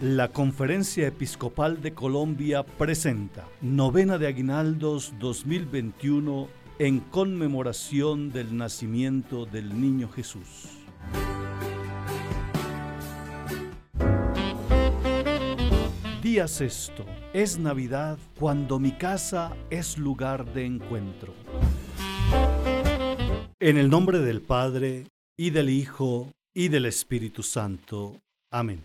La Conferencia Episcopal de Colombia presenta Novena de Aguinaldos 2021 en conmemoración del nacimiento del Niño Jesús. Día sexto. Es Navidad cuando mi casa es lugar de encuentro. En el nombre del Padre, y del Hijo, y del Espíritu Santo. Amén.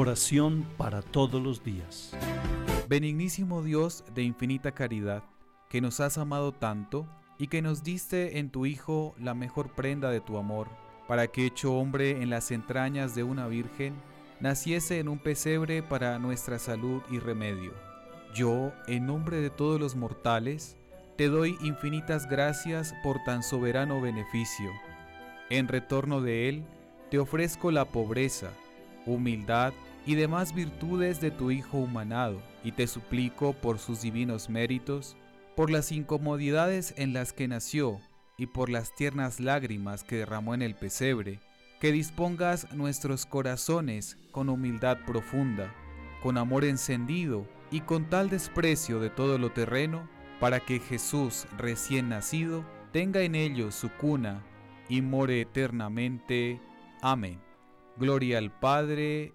Oración para todos los días. Benignísimo Dios de infinita caridad, que nos has amado tanto y que nos diste en tu Hijo la mejor prenda de tu amor, para que hecho hombre en las entrañas de una virgen, naciese en un pesebre para nuestra salud y remedio. Yo, en nombre de todos los mortales, te doy infinitas gracias por tan soberano beneficio. En retorno de él, te ofrezco la pobreza, humildad y demás virtudes de tu Hijo humanado, y te suplico por sus divinos méritos, por las incomodidades en las que nació y por las tiernas lágrimas que derramó en el pesebre, que dispongas nuestros corazones con humildad profunda, con amor encendido y con tal desprecio de todo lo terreno, para que Jesús recién nacido tenga en ellos su cuna y more eternamente. Amén. Gloria al Padre,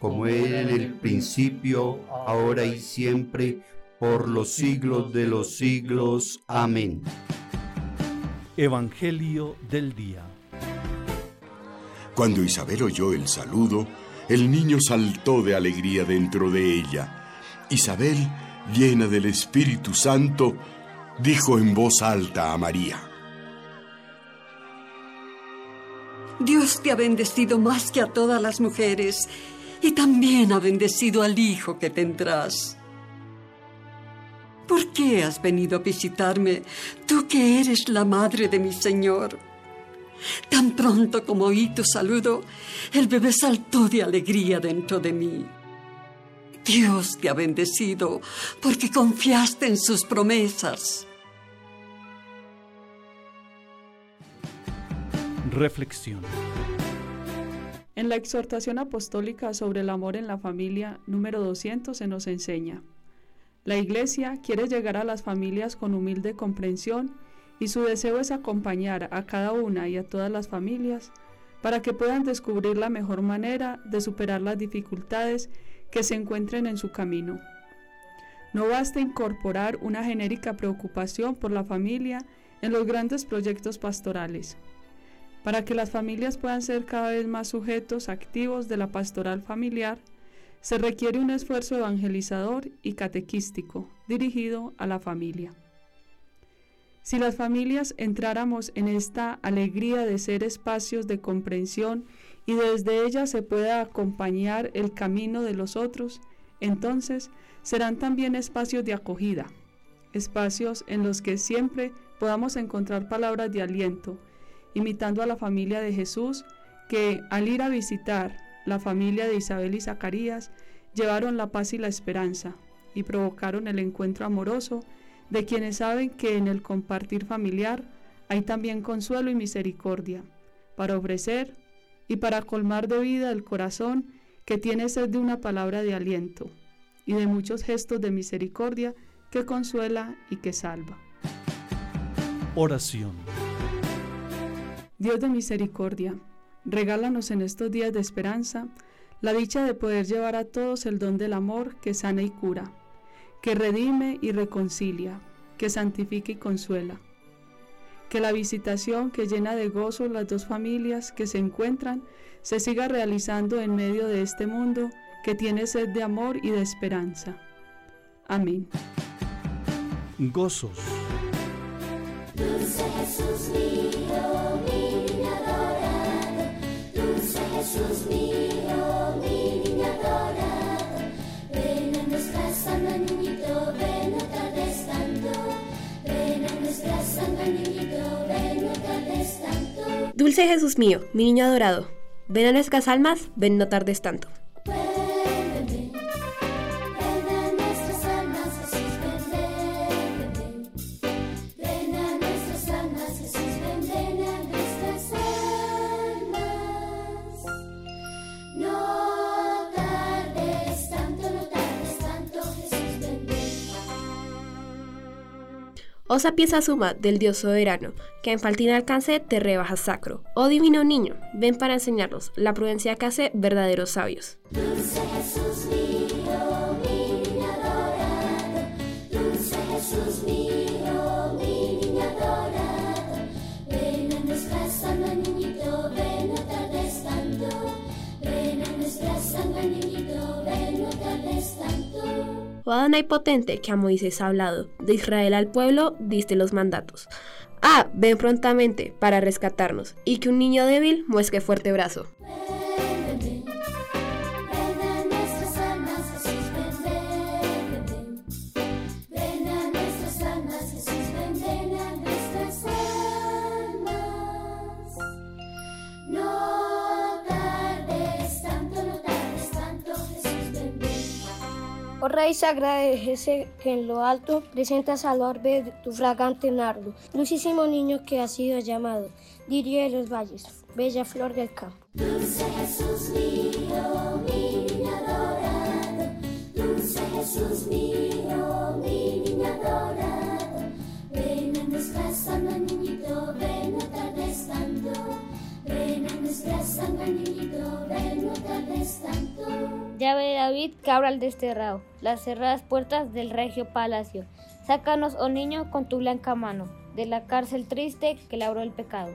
como era en el principio, ahora y siempre, por los siglos de los siglos. Amén. Evangelio del Día. Cuando Isabel oyó el saludo, el niño saltó de alegría dentro de ella. Isabel, llena del Espíritu Santo, dijo en voz alta a María. Dios te ha bendecido más que a todas las mujeres y también ha bendecido al hijo que tendrás. ¿Por qué has venido a visitarme, tú que eres la madre de mi Señor? Tan pronto como oí tu saludo, el bebé saltó de alegría dentro de mí. Dios te ha bendecido porque confiaste en sus promesas. Reflexión. En la exhortación apostólica sobre el amor en la familia, número 200, se nos enseña. La Iglesia quiere llegar a las familias con humilde comprensión y su deseo es acompañar a cada una y a todas las familias para que puedan descubrir la mejor manera de superar las dificultades que se encuentren en su camino. No basta incorporar una genérica preocupación por la familia en los grandes proyectos pastorales. Para que las familias puedan ser cada vez más sujetos activos de la pastoral familiar, se requiere un esfuerzo evangelizador y catequístico dirigido a la familia. Si las familias entráramos en esta alegría de ser espacios de comprensión y desde ella se pueda acompañar el camino de los otros, entonces serán también espacios de acogida, espacios en los que siempre podamos encontrar palabras de aliento, imitando a la familia de Jesús, que al ir a visitar la familia de Isabel y Zacarías, llevaron la paz y la esperanza y provocaron el encuentro amoroso de quienes saben que en el compartir familiar hay también consuelo y misericordia para ofrecer y para colmar de vida el corazón que tiene sed de una palabra de aliento y de muchos gestos de misericordia que consuela y que salva. Oración. Dios de misericordia, regálanos en estos días de esperanza la dicha de poder llevar a todos el don del amor que sana y cura, que redime y reconcilia, que santifica y consuela. Que la visitación que llena de gozo las dos familias que se encuentran se siga realizando en medio de este mundo que tiene sed de amor y de esperanza. Amén. Gozos. Dulce Jesús mío, dulce Jesús mío, mi niño adorado, ven a nuestra santa niñito, ven no tardes tanto, ven a nuestra santa niñito, ven no tardes tanto. Dulce Jesús mío, mi niño adorado, ven a nuestras almas, ven no tardes tanto. Osa pieza suma del Dios soberano, que en faltín alcance te rebajas sacro. Oh divino niño, ven para enseñarnos la prudencia que hace verdaderos sabios. Adonai potente, que a Moisés ha hablado, de Israel al pueblo diste los mandatos. Ah, ven prontamente para rescatarnos, y que un niño débil muesque fuerte brazo. Oh Rey sagrada de Jesse, que en lo alto presentas al orbe de tu fragante nardo, dulcísimo niño que ha sido llamado, diría de los valles, bella flor del campo. Dulce Jesús mío, mi niño adorado, dulce Jesús mío, mi niño adorado, ven a nuestra niñito, ven Llave de David, cabra al desterrado, las cerradas puertas del regio palacio. Sácanos, oh niño, con tu blanca mano, de la cárcel triste que labró el pecado.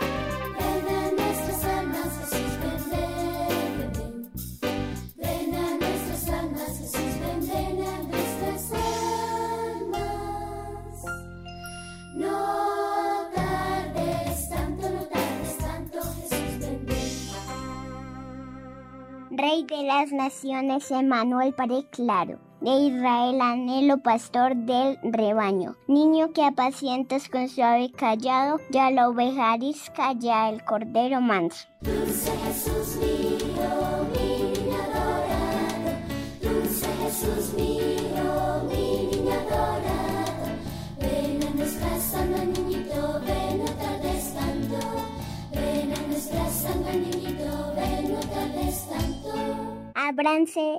Naciones, Emanuel Padre claro, de Israel anhelo pastor del rebaño, niño que apacientas con suave callado, ya la oveja arisca, ya el cordero manso.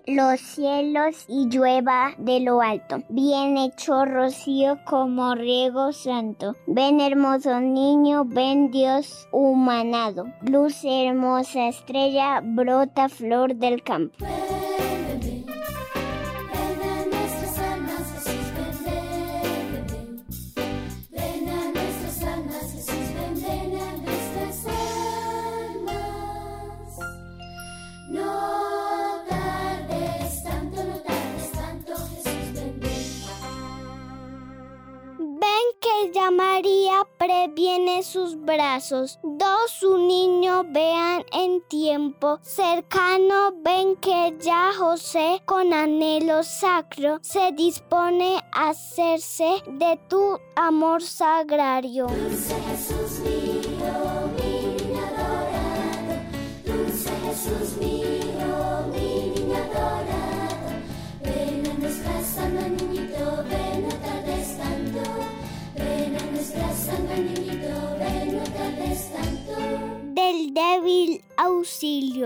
Los cielos y llueva de lo alto. Bien hecho rocío como riego santo. Ven hermoso niño, ven Dios humanado. Luz hermosa estrella, brota flor del campo. Dos un niño vean en tiempo cercano. Ven que ya José con anhelo sacro se dispone a hacerse de tu amor sagrario. Dulce Jesús mío, mi adorado. Dulce Jesús mío,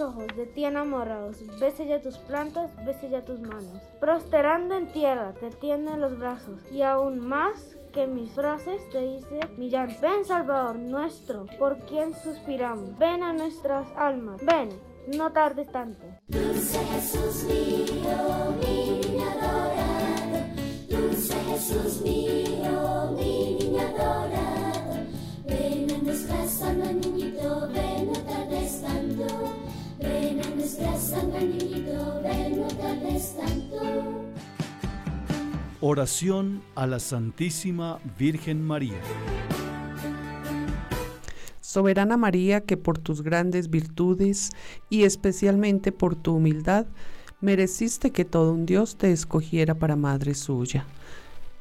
Ojos, de ti enamorados, bese ya tus plantas, bese ya tus manos. Prosterando en tierra, te tienden los brazos, y aún más que mis frases te dice mi llanto. Ven, Salvador nuestro, por quien suspiramos. Ven a nuestras almas, ven, no tardes tanto. Dulce Jesús Oración a la Santísima Virgen María. Soberana María, que por tus grandes virtudes y especialmente por tu humildad, mereciste que todo un Dios te escogiera para madre suya.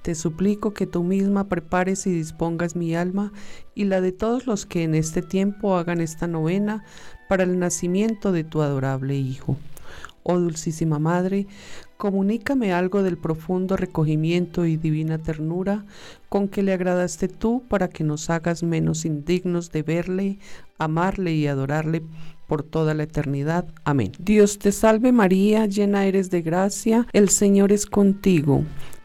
Te suplico que tú misma prepares y dispongas mi alma y la de todos los que en este tiempo hagan esta novena para el nacimiento de tu adorable Hijo. Oh Dulcísima Madre, comunícame algo del profundo recogimiento y divina ternura con que le agradaste tú para que nos hagas menos indignos de verle, amarle y adorarle por toda la eternidad. Amén. Dios te salve María, llena eres de gracia, el Señor es contigo.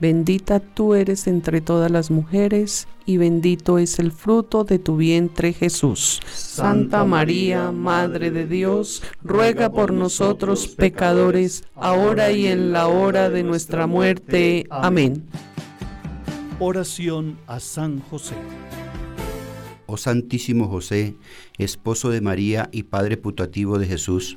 Bendita tú eres entre todas las mujeres, y bendito es el fruto de tu vientre Jesús. Santa María, Madre de Dios, ruega por nosotros pecadores, ahora y en la hora de nuestra muerte. Amén. Oración a San José. Oh Santísimo José, esposo de María y Padre putativo de Jesús,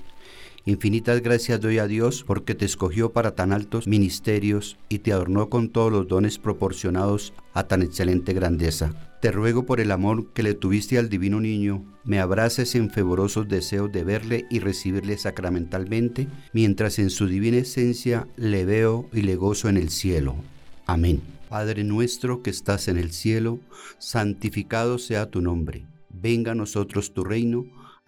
infinitas gracias doy a Dios porque te escogió para tan altos ministerios y te adornó con todos los dones proporcionados a tan excelente grandeza. Te ruego por el amor que le tuviste al divino niño, me abraces en fervorosos deseos de verle y recibirle sacramentalmente, mientras en su divina esencia le veo y le gozo en el cielo. Amén. Padre nuestro que estás en el cielo, santificado sea tu nombre. Venga a nosotros tu reino,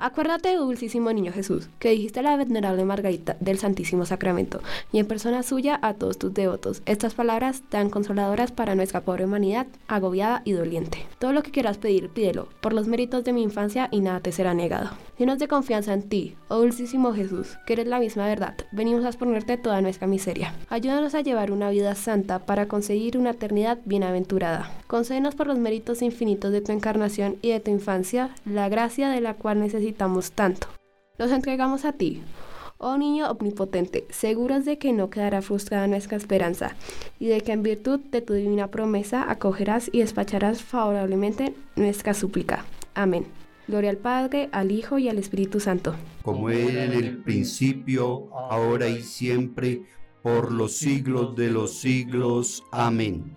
Acuérdate, dulcísimo niño Jesús, que dijiste a la venerable Margarita del Santísimo Sacramento y en persona suya a todos tus devotos estas palabras tan consoladoras para nuestra pobre humanidad, agobiada y doliente. Todo lo que quieras pedir, pídelo, por los méritos de mi infancia y nada te será negado. Llenos de confianza en ti, oh dulcísimo Jesús, que eres la misma verdad, venimos a exponerte toda nuestra miseria. Ayúdanos a llevar una vida santa para conseguir una eternidad bienaventurada. Concédenos por los méritos infinitos de tu encarnación y de tu infancia la gracia de la cual necesitamos tanto. Los entregamos a ti, Oh niño omnipotente, seguros de que no quedará frustrada nuestra esperanza, y de que en virtud de tu divina promesa acogerás y despacharás favorablemente nuestra súplica. Amén. Gloria al Padre, al Hijo y al Espíritu Santo. como era en el principio, ahora y siempre, por los siglos de los siglos. Amén.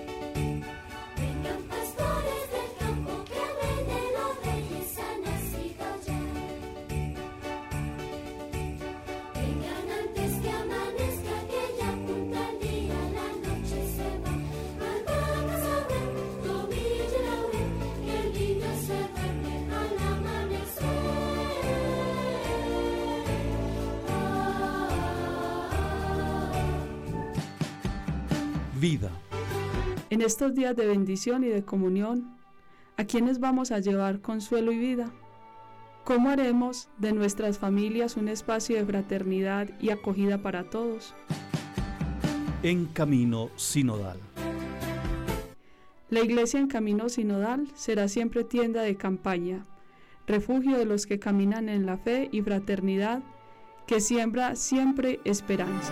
Estos días de bendición y de comunión, ¿a quiénes vamos a llevar consuelo y vida? ¿Cómo haremos de nuestras familias un espacio de fraternidad y acogida para todos? En camino sinodal. La iglesia en camino sinodal será siempre tienda de campaña, refugio de los que caminan en la fe y fraternidad, que siembra siempre esperanza.